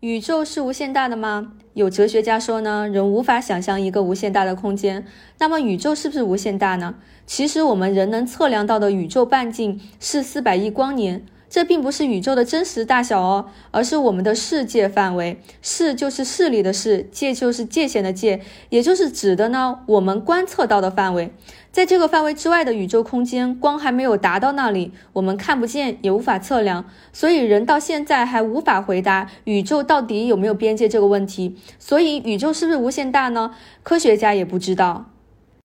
宇宙是无限大的吗？有哲学家说呢，人无法想象一个无限大的空间。那么宇宙是不是无限大呢？其实我们人能测量到的宇宙半径是四百亿光年。这并不是宇宙的真实大小哦，而是我们的世界范围。视就是视力的视，界就是界限的界，也就是指的呢我们观测到的范围。在这个范围之外的宇宙空间，光还没有达到那里，我们看不见，也无法测量。所以人到现在还无法回答宇宙到底有没有边界这个问题。所以宇宙是不是无限大呢？科学家也不知道。